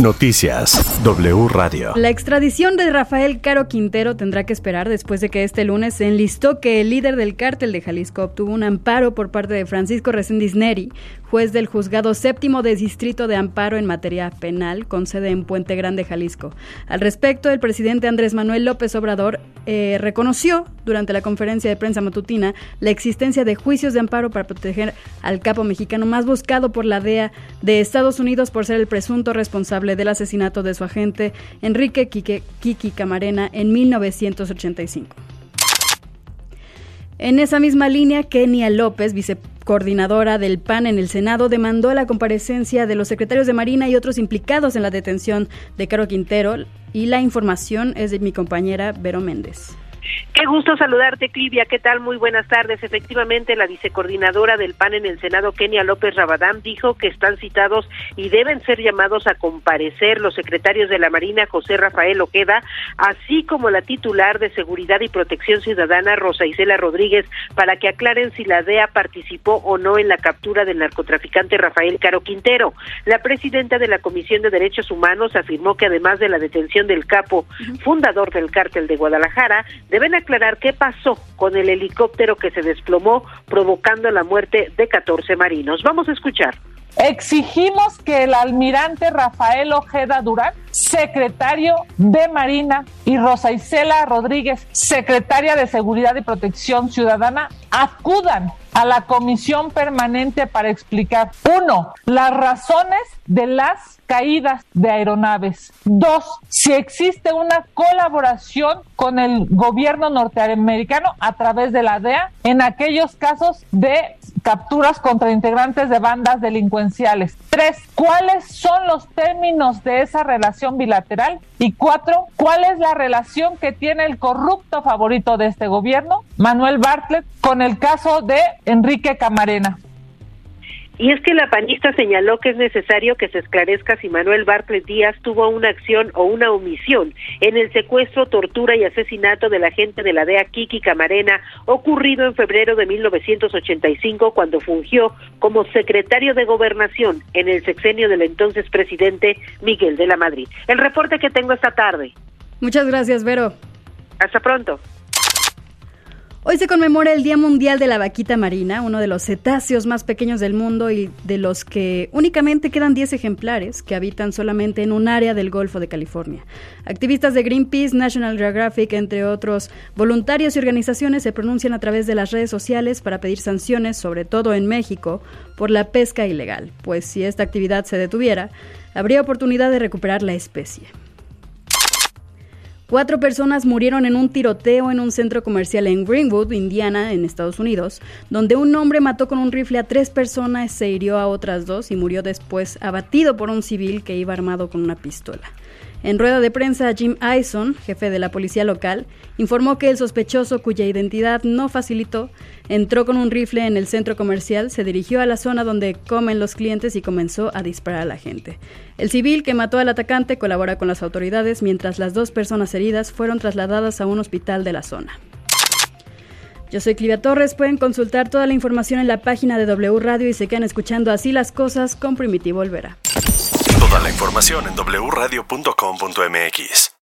Noticias W Radio. La extradición de Rafael Caro Quintero tendrá que esperar después de que este lunes se enlistó que el líder del cártel de Jalisco obtuvo un amparo por parte de Francisco Reséndiz Neri, juez del juzgado séptimo de distrito de amparo en materia penal con sede en Puente Grande, Jalisco. Al respecto, el presidente Andrés Manuel López Obrador eh, reconoció durante la conferencia de prensa matutina la existencia de juicios de amparo para proteger al capo mexicano más buscado por la DEA de Estados Unidos por ser el presunto responsable del asesinato de su agente Enrique Kiki Camarena en 1985. En esa misma línea, Kenia López, vicecoordinadora del PAN en el Senado, demandó la comparecencia de los secretarios de Marina y otros implicados en la detención de Caro Quintero y la información es de mi compañera Vero Méndez. Qué gusto saludarte, Clivia. ¿Qué tal? Muy buenas tardes. Efectivamente, la vicecoordinadora del PAN en el Senado, Kenia López Rabadán, dijo que están citados y deben ser llamados a comparecer los secretarios de la Marina, José Rafael Ojeda, así como la titular de Seguridad y Protección Ciudadana, Rosa Isela Rodríguez, para que aclaren si la DEA participó o no en la captura del narcotraficante Rafael Caro Quintero. La presidenta de la Comisión de Derechos Humanos afirmó que además de la detención del capo, fundador del cártel de Guadalajara, deben aclarar qué pasó con el helicóptero que se desplomó provocando la muerte de 14 marinos. Vamos a escuchar. Exigimos que el almirante Rafael Ojeda Durán, secretario de Marina, y Rosa Isela Rodríguez, secretaria de Seguridad y Protección Ciudadana, acudan a la comisión permanente para explicar, uno, las razones de las caídas de aeronaves. Dos, si existe una colaboración con el gobierno norteamericano a través de la DEA en aquellos casos de capturas contra integrantes de bandas delincuenciales. Tres, ¿cuáles son los términos de esa relación bilateral? Y cuatro, ¿cuál es la relación que tiene el corrupto favorito de este gobierno, Manuel Bartlett, con el caso de Enrique Camarena? Y es que la panista señaló que es necesario que se esclarezca si Manuel Bartlett Díaz tuvo una acción o una omisión en el secuestro, tortura y asesinato del agente de la DEA Kiki Camarena ocurrido en febrero de 1985 cuando fungió como secretario de gobernación en el sexenio del entonces presidente Miguel de la Madrid. El reporte que tengo esta tarde. Muchas gracias, Vero. Hasta pronto. Hoy se conmemora el Día Mundial de la Vaquita Marina, uno de los cetáceos más pequeños del mundo y de los que únicamente quedan 10 ejemplares que habitan solamente en un área del Golfo de California. Activistas de Greenpeace, National Geographic, entre otros voluntarios y organizaciones se pronuncian a través de las redes sociales para pedir sanciones, sobre todo en México, por la pesca ilegal, pues si esta actividad se detuviera, habría oportunidad de recuperar la especie. Cuatro personas murieron en un tiroteo en un centro comercial en Greenwood, Indiana, en Estados Unidos, donde un hombre mató con un rifle a tres personas, se hirió a otras dos y murió después abatido por un civil que iba armado con una pistola. En rueda de prensa, Jim Ison, jefe de la policía local, informó que el sospechoso, cuya identidad no facilitó, entró con un rifle en el centro comercial, se dirigió a la zona donde comen los clientes y comenzó a disparar a la gente. El civil que mató al atacante colabora con las autoridades mientras las dos personas heridas fueron trasladadas a un hospital de la zona. Yo soy Clivia Torres, pueden consultar toda la información en la página de W Radio y se quedan escuchando así las cosas con Primitivo Olvera. Toda la información en wradio.com.mx.